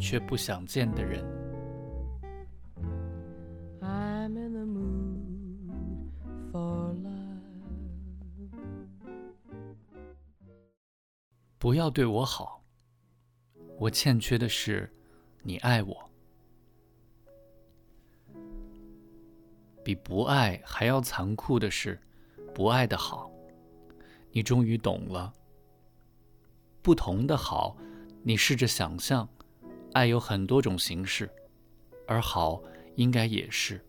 却不想见的人，不要对我好。我欠缺的是你爱我，比不爱还要残酷的是不爱的好。你终于懂了，不同的好。你试着想象，爱有很多种形式，而好应该也是。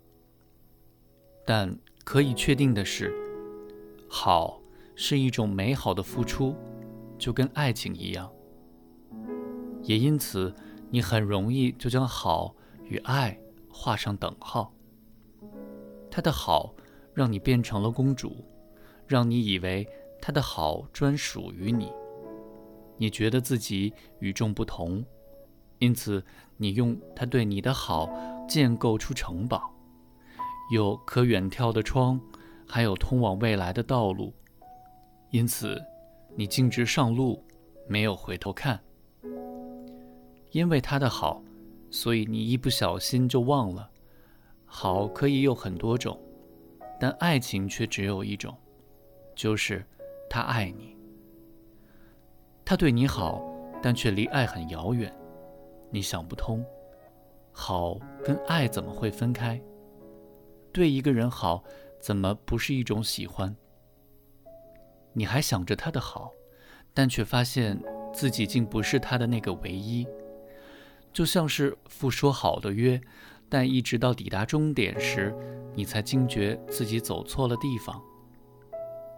但可以确定的是，好是一种美好的付出，就跟爱情一样。也因此，你很容易就将好与爱画上等号。他的好让你变成了公主，让你以为他的好专属于你。你觉得自己与众不同，因此你用他对你的好建构出城堡，有可远眺的窗，还有通往未来的道路。因此，你径直上路，没有回头看。因为他的好，所以你一不小心就忘了，好可以有很多种，但爱情却只有一种，就是他爱你。他对你好，但却离爱很遥远，你想不通，好跟爱怎么会分开？对一个人好，怎么不是一种喜欢？你还想着他的好，但却发现自己竟不是他的那个唯一，就像是复说好的约，但一直到抵达终点时，你才惊觉自己走错了地方。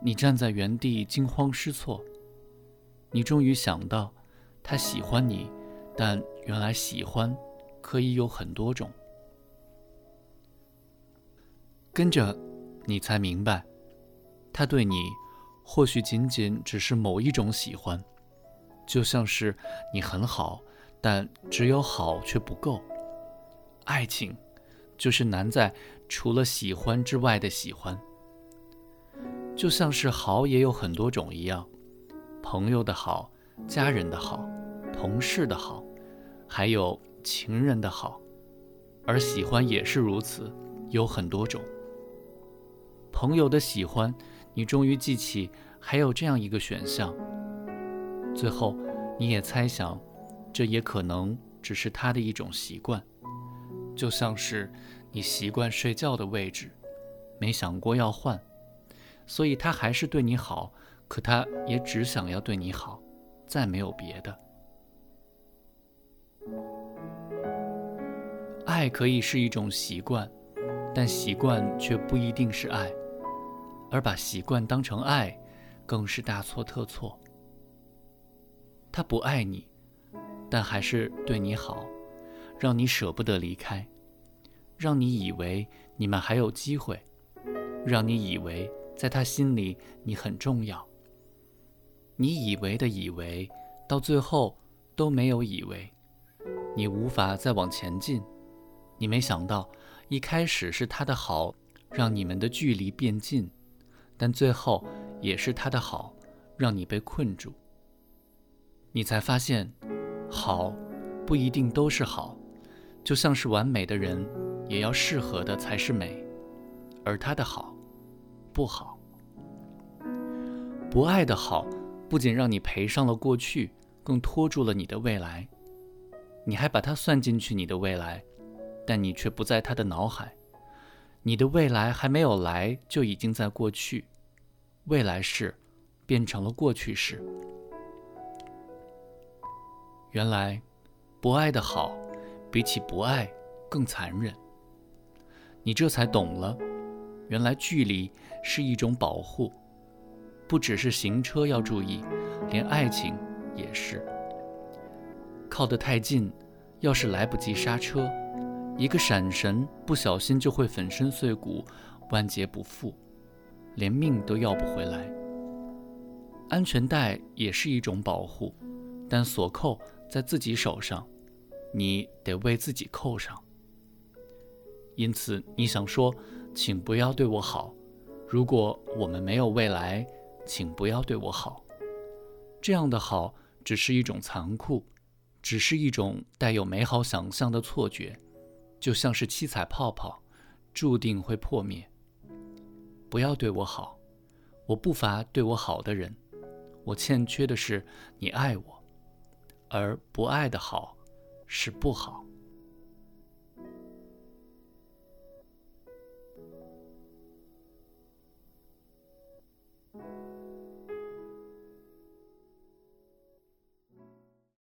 你站在原地惊慌失措。你终于想到，他喜欢你，但原来喜欢可以有很多种。跟着，你才明白，他对你或许仅仅只是某一种喜欢，就像是你很好，但只有好却不够。爱情就是难在除了喜欢之外的喜欢，就像是好也有很多种一样。朋友的好，家人的好，同事的好，还有情人的好，而喜欢也是如此，有很多种。朋友的喜欢，你终于记起还有这样一个选项。最后，你也猜想，这也可能只是他的一种习惯，就像是你习惯睡觉的位置，没想过要换，所以他还是对你好。可他也只想要对你好，再没有别的。爱可以是一种习惯，但习惯却不一定是爱，而把习惯当成爱，更是大错特错。他不爱你，但还是对你好，让你舍不得离开，让你以为你们还有机会，让你以为在他心里你很重要。你以为的以为，到最后都没有以为，你无法再往前进。你没想到，一开始是他的好让你们的距离变近，但最后也是他的好让你被困住。你才发现，好不一定都是好，就像是完美的人，也要适合的才是美，而他的好不好，不爱的好。不仅让你赔上了过去，更拖住了你的未来。你还把它算进去你的未来，但你却不在他的脑海。你的未来还没有来，就已经在过去，未来式变成了过去式。原来，不爱的好，比起不爱更残忍。你这才懂了，原来距离是一种保护。不只是行车要注意，连爱情也是。靠得太近，要是来不及刹车，一个闪神，不小心就会粉身碎骨，万劫不复，连命都要不回来。安全带也是一种保护，但锁扣在自己手上，你得为自己扣上。因此，你想说，请不要对我好。如果我们没有未来，请不要对我好。这样的好，只是一种残酷，只是一种带有美好想象的错觉，就像是七彩泡泡，注定会破灭。不要对我好，我不乏对我好的人，我欠缺的是你爱我，而不爱的好，是不好。